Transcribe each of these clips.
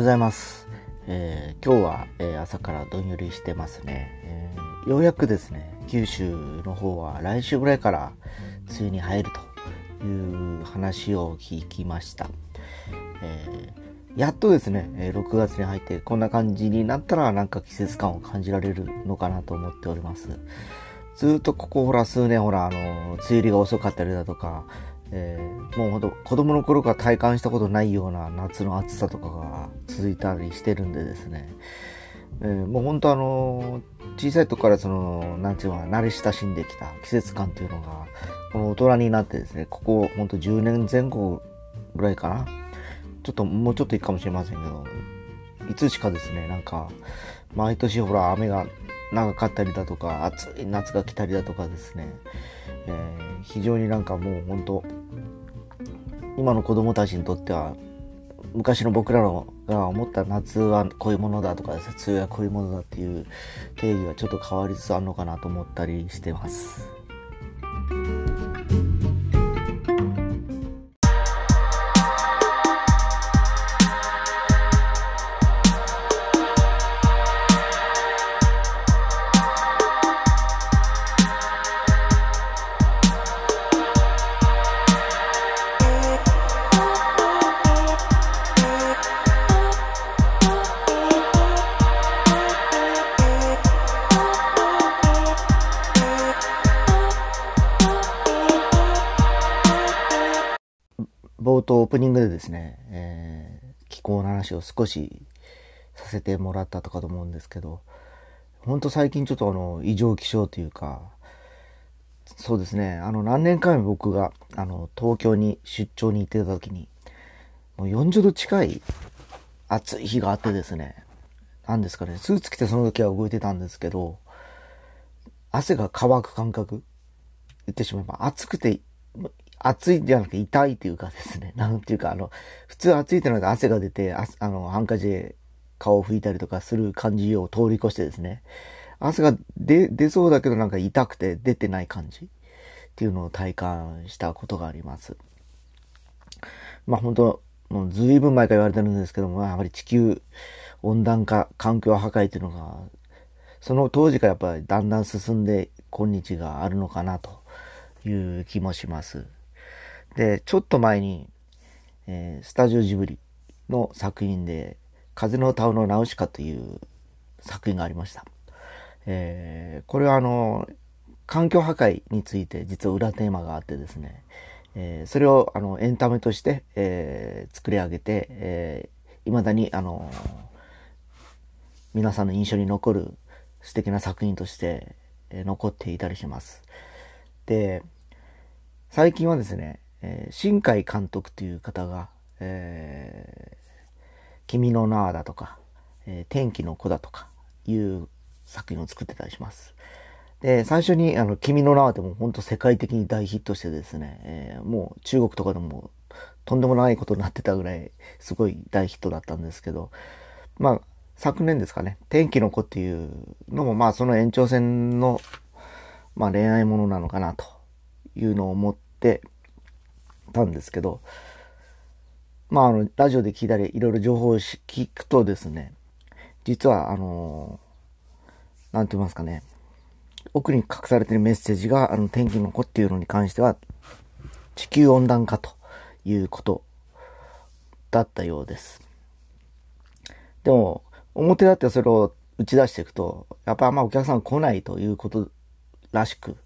ございます。えー今日は、えー朝からどんよりしてますね、えーようやくですね、九州の方は来週ぐらいから梅雨に入るという話を聞きました。えやっとですね、6月に入ってこんな感じになったらなんか季節感を感じられるのかなと思っております。ずっとここほら数年ほらあの梅雨入りが遅かったりだとか、えーもうほんと子供の頃から体感したことないような夏の暑さとかが続いたりしてるんでですね、えーもう本当あの小さい時からそのなんていうのか慣れ親しんできた季節感っていうのがこの大人になってですねここ本当10年前後ぐらいかな。ちょっともうちょっといいかもしれませんけどいつしかですねなんか毎年ほら雨が長かったりだとか暑い夏が来たりだとかですね、えー非常になんかもう本当今の子供たちにとっては昔の僕らのが思った夏はこういうものだとかですね梅雨はこういうものだっていう定義がちょっと変わりつつあるのかなと思ったりしてます。冒頭オープニングでですね、えー気候の話を少しさせてもらったとかと思うんですけど、ほんと最近ちょっとあの、異常気象というか、そうですね、あの、何年か前僕が、あの、東京に出張に行ってた時に、もう40度近い暑い日があってですね、なんですかね、スーツ着てその時は動いてたんですけど、汗が乾く感覚言ってしまえば暑くて、暑いじゃなくて痛いっていうかですね、なんていうかあの、普通暑いってのは汗が出て、ああの、ハンカチで顔を拭いたりとかする感じを通り越してですね、汗が出、出そうだけどなんか痛くて出てない感じっていうのを体感したことがあります。まあ本当もうずいぶん前から言われてるんですけども、やはり地球温暖化、環境破壊っていうのが、その当時からやっぱりだんだん進んで今日があるのかなという気もします。で、ちょっと前に、えースタジオジブリの作品で、風のタオのナウシカという作品がありました。えーこれはあの、環境破壊について実は裏テーマがあってですね、えーそれをあのエンタメとして、えー作り上げて、えー未だにあの皆さんの印象に残る素敵な作品として、えー残っていたりします。で、最近はですね、えー新海監督という方が、えー君の名はだとか、えー天気の子だとかいう作品を作ってたりします。で、最初に、あの、君の名はでも本当世界的に大ヒットしてですね、えーもう中国とかでもとんでもないことになってたぐらいすごい大ヒットだったんですけど、まあ、昨年ですかね、天気の子っていうのもまあその延長線の、まあ恋愛ものなのかなというのを思ってたんですけど、まああの、ラジオで聞いたりいろいろ情報を聞くとですね、実はあのなんて言いますかね、奥に隠されてるメッセージが、あの、天気の子っていうのに関しては、地球温暖化ということだったようです。でも、表立ってそれを打ち出していくと、やっぱあんまお客さん来ないということらしく、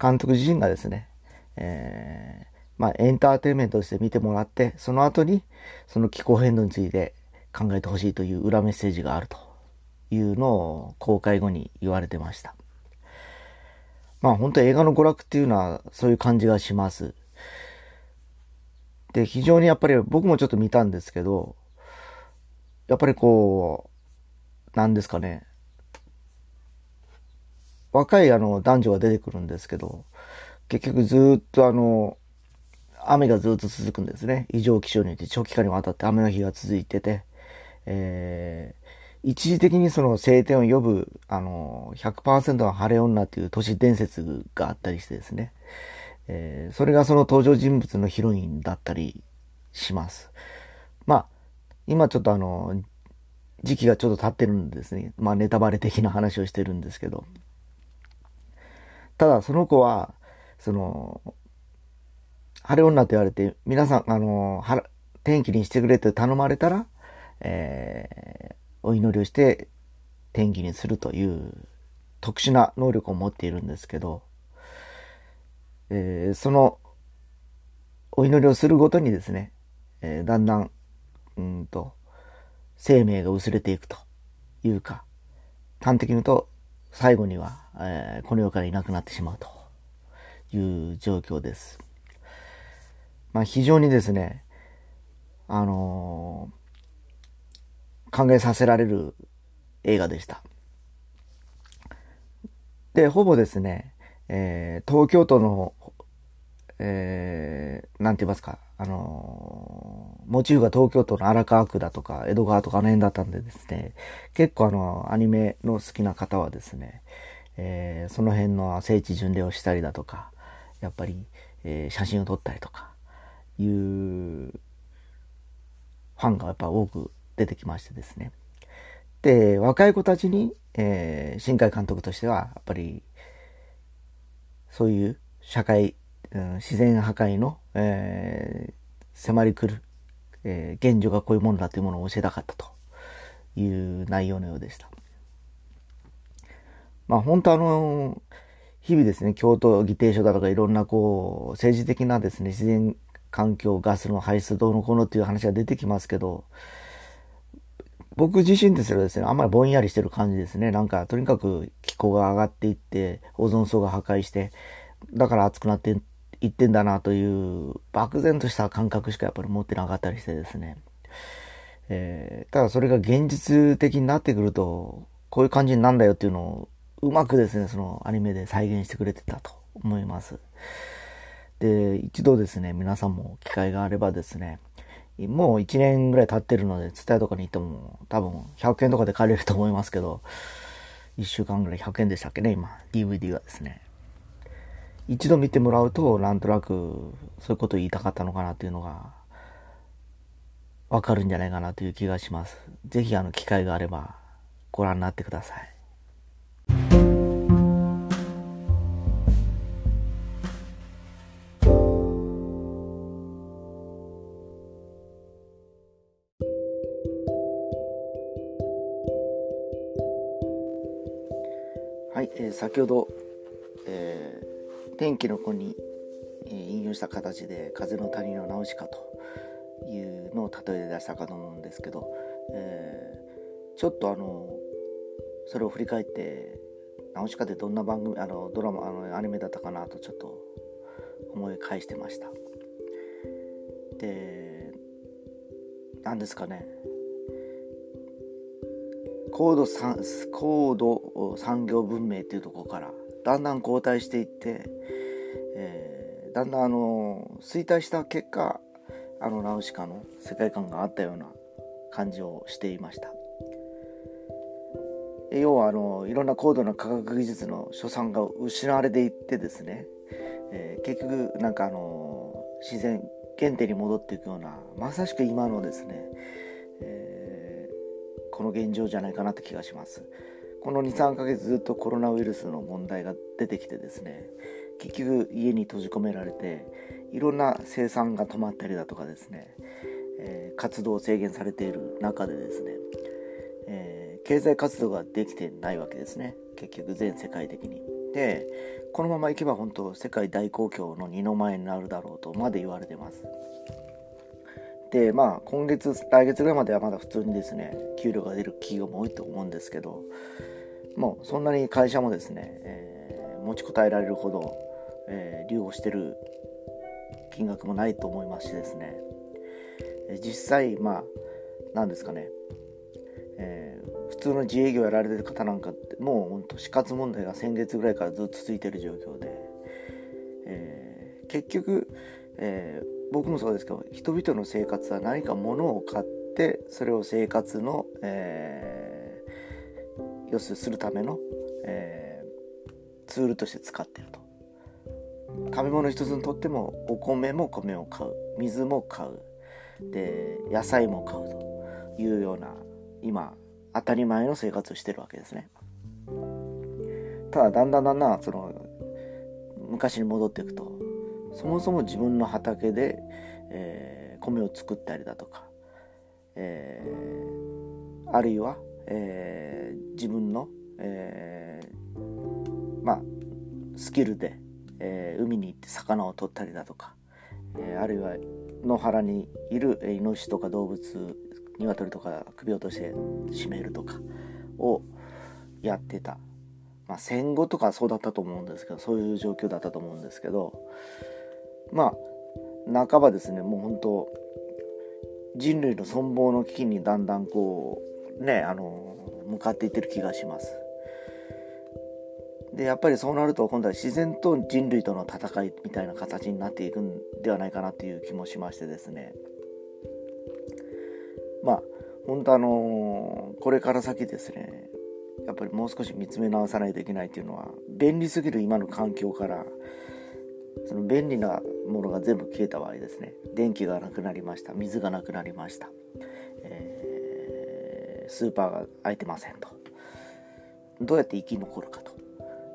監督自身がですね、えーまあエンターテインメントとして見てもらって、その後にその気候変動について考えてほしいという裏メッセージがあるというのを公開後に言われてました。まあ本当映画の娯楽っていうのはそういう感じがします。で、非常にやっぱり僕もちょっと見たんですけど、やっぱりこう、なんですかね、若いあの男女が出てくるんですけど、結局ずっとあの、雨がずっと続くんですね。異常気象によって長期間にわたって雨の日が続いてて、えー一時的にその晴天を呼ぶ、あの、100%の晴れ女っていう都市伝説があったりしてですね、えーそれがその登場人物のヒロインだったりします。まあ、今ちょっとあの、時期がちょっと経ってるんですね。まあネタバレ的な話をしてるんですけど。ただその子は、その、晴れ女って言われて、皆さん、あの、天気にしてくれって頼まれたら、えー、お祈りをして天気にするという特殊な能力を持っているんですけど、えー、そのお祈りをするごとにですね、えー、だんだん、うんと、生命が薄れていくというか、端的に言うと、最後には、えー、この世からいなくなってしまうという状況です。まあ非常にですね、あのー、考えさせられる映画でした。で、ほぼですね、えー、東京都の、えー、なんて言いますか、あのー、モチーフが東京都の荒川区だとか、江戸川とかあの辺だったんでですね、結構あの、アニメの好きな方はですね、えー、その辺の聖地巡礼をしたりだとか、やっぱり、えー、写真を撮ったりとか、いうファンがやっぱ多く出てきましてですね。で、若い子たちに、えー、新海監督としては、やっぱり、そういう社会、うん、自然破壊の、えー、迫り来る、えー、現状がこういうものだというものを教えたかったという内容のようでした。まあ本当あの、日々ですね、京都議定書だとかいろんなこう、政治的なですね、自然環境、ガスの排出どうのこうのっていう話が出てきますけど、僕自身ですらですね、あんまりぼんやりしてる感じですね。なんか、とにかく気候が上がっていって、オゾン層が破壊して、だから暑くなっていってんだなという、漠然とした感覚しかやっぱり持ってなかったりしてですね。えー、ただそれが現実的になってくると、こういう感じになんだよっていうのを、うまくですね、そのアニメで再現してくれてたと思います。で、一度ですね、皆さんも機会があればですね、もう1年ぐらい経ってるので、ツタヤとかに行っても多分100円とかで借りると思いますけど、1週間ぐらい100円でしたっけね、今、DVD はですね。一度見てもらうと、なんとなく、そういうことを言いたかったのかなっていうのが、わかるんじゃないかなという気がします。ぜひ、あの、機会があれば、ご覧になってください。はい、えー、先ほど、えー、天気の子に、えー、引用した形で「風の谷のナウシカ」というのを例えで出したかと思うんですけど、えー、ちょっとあのそれを振り返ってナウシカってどんな番組あのドラマあのアニメだったかなとちょっと思い返してました。で何ですかね。高度産高度産業文明っていうところからだんだん後退していって、えー、だんだんあの衰退した結果あのナウシカの世界観があったような感じをしていました。要はあのいろんな高度な科学技術の所産が失われていってですね、えー、結局なんかあの自然原点に戻っていくようなまさしく今のですね、えーこの現状じゃないかなって気がします。この23ヶ月ずっとコロナウイルスの問題が出てきてですね結局家に閉じ込められていろんな生産が止まったりだとかですね、えー、活動を制限されている中でですね、えー、経済活動ができてないわけですね。結局全世界的に。でこのままいけば本当世界大公共の二の前になるだろうとまで言われてます。でまあ今月来月ぐらいまではまだ普通にですね給料が出る企業も多いと思うんですけどもうそんなに会社もですね、えー、持ちこたえられるほど、えー、留保してる金額もないと思いますしですね。実際まあ何ですかね、えー、普通の自営業やられてる方なんかってもうほんと死活問題が先月ぐらいからずっと続いてる状況で、えー、結局、えー僕もそうですけど人々の生活は何か物を買ってそれを生活の、えー、要するするための、えー、ツールとして使っていると。食べ物一つにとってもお米も米を買う。水も買う。で野菜も買うというような今当たり前の生活をしてるわけですね。ただだんだんだんだんその昔に戻っていくとそもそも自分の畑で、えー、米を作ったりだとか、えー、あるいは、えー、自分の、えまあスキルで、え海に行って魚を取ったりだとか、えあるいは野原にいるイノシシとか動物鶏とか首を落として締めるとかをやってた、まあ、戦後とかそうだったと思うんですけどそういう状況だったと思うんですけどまあ半ばですねもう本当人類の存亡の危機にだんだんこうねあの向かっていってる気がします。でやっぱりそうなると今度は自然と人類との戦いみたいな形になっていくんではないかなという気もしましてですね。まあ本当あのこれから先ですねやっぱりもう少し見つめ直さないといけないというのは便利すぎる今の環境からその便利なものが全部消えた場合ですね。電気がなくなりました水がなくなりました、えー、スーパーが空いてませんと。どうやって生き残るかと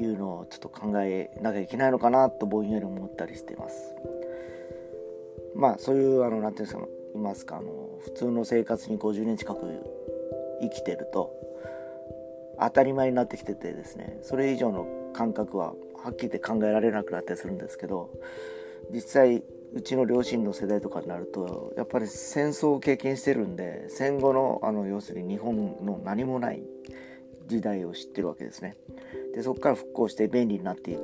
いうのをちょっと考えなきゃいけないのかなとぼんやり思ったりしてます。まあそういうあの何ていうんですかいますかあの普通の生活に50年近く生きてると当たり前になってきててですねそれ以上の感覚ははっきり言って考えられなくなったりするんですけど実際うちの両親の世代とかになるとやっぱり戦争を経験してるんで戦後のあの要するに日本の何もない時代を知ってるわけですね。でそこから復興して便利になっていく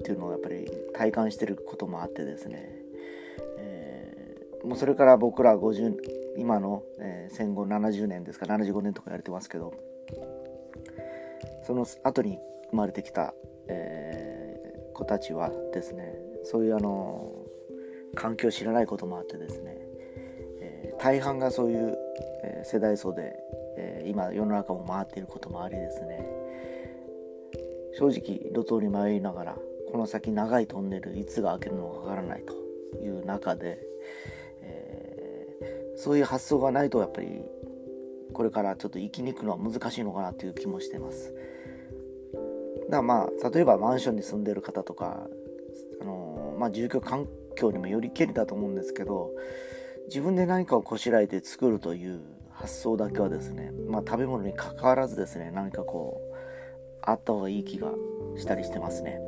っていうのをやっぱり体感してることもあってですね、えー、もうそれから僕ら50今の、えー、戦後70年ですか75年とかやれてますけどその後に生まれてきた、えー、子たちはですねそういうあの環境を知らないこともあってですね、えー、大半がそういう、え世代層で、え今世の中も回っていることもありですね正直路頭に迷いながらこの先長いトンネルいつが開けるのかわからないという中で、えー、そういう発想がないとやっぱりこれからちょっと生きに行くのは難しいのかなという気もしてます。だからまあ例えばマンションに住んでる方とか、あの、まあ、住居環況にもよりけりだと思うんですけど自分で何かをこしらえて作るという発想だけはですね、まあ、食べ物に関わらずですね何かこうあった方がいい気がしたりしてますね。